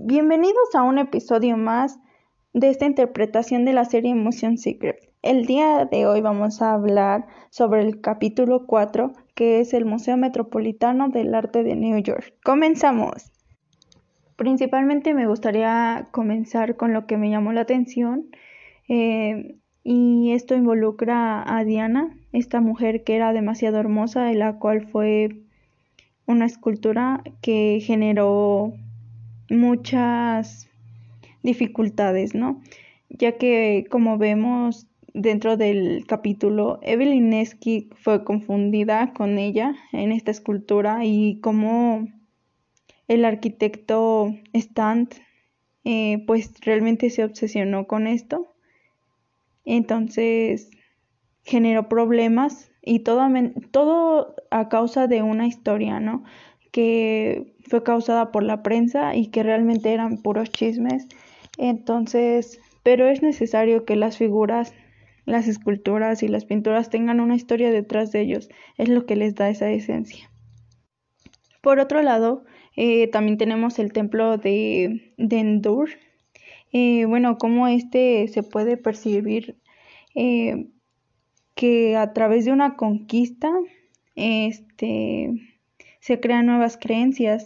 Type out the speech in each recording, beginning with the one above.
Bienvenidos a un episodio más de esta interpretación de la serie Motion Secret. El día de hoy vamos a hablar sobre el capítulo 4, que es el Museo Metropolitano del Arte de New York. Comenzamos. Principalmente me gustaría comenzar con lo que me llamó la atención eh, y esto involucra a Diana, esta mujer que era demasiado hermosa y la cual fue una escultura que generó muchas dificultades, ¿no? Ya que como vemos dentro del capítulo, Evelyn Nesky fue confundida con ella en esta escultura y como el arquitecto Stant eh, pues realmente se obsesionó con esto. Entonces generó problemas y todo, todo a causa de una historia, ¿no? Que fue causada por la prensa y que realmente eran puros chismes. Entonces, pero es necesario que las figuras, las esculturas y las pinturas tengan una historia detrás de ellos. Es lo que les da esa esencia. Por otro lado, eh, también tenemos el templo de, Dendur. Eh, bueno, cómo este se puede percibir eh, que a través de una conquista este, se crean nuevas creencias.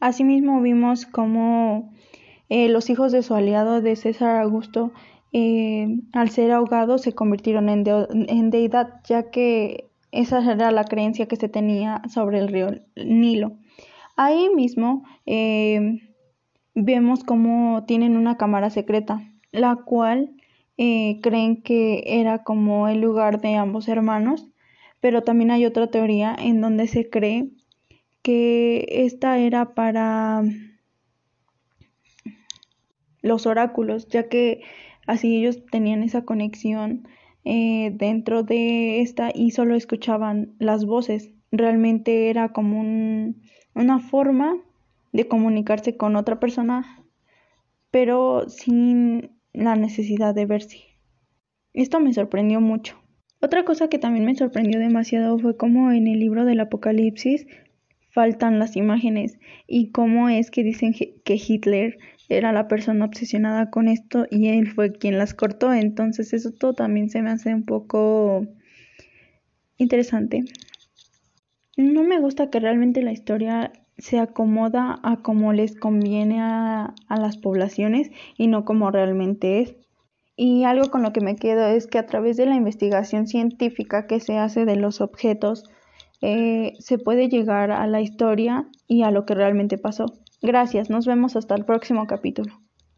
Asimismo vimos cómo eh, los hijos de su aliado de César Augusto eh, al ser ahogados se convirtieron en, deidad ya que esa era la creencia que se tenía sobre el río Nilo. Ahí mismo eh, vemos cómo tienen una cámara secreta, la cual creen que era como el lugar de ambos hermanos, pero también hay otra teoría en donde se cree que esta era para los oráculos, ya que así ellos tenían esa conexión eh, dentro de esta y solo escuchaban las voces. Realmente era como una forma de comunicarse con otra persona, pero sin la necesidad de verse. Esto me sorprendió mucho. Otra cosa que también me sorprendió demasiado fue cómo en el libro del Apocalipsis faltan las imágenes y cómo es que dicen que Hitler era la persona obsesionada con esto y él fue quien las cortó. Entonces eso todo también se me hace un poco interesante. No me gusta que realmente la historia se acomoda a como les conviene a, las poblaciones y no como realmente es. Y algo con lo que me quedo es que a través de la investigación científica que se hace de los objetos, eh, se puede llegar a la historia y a lo que realmente pasó. Gracias, nos vemos hasta el próximo capítulo.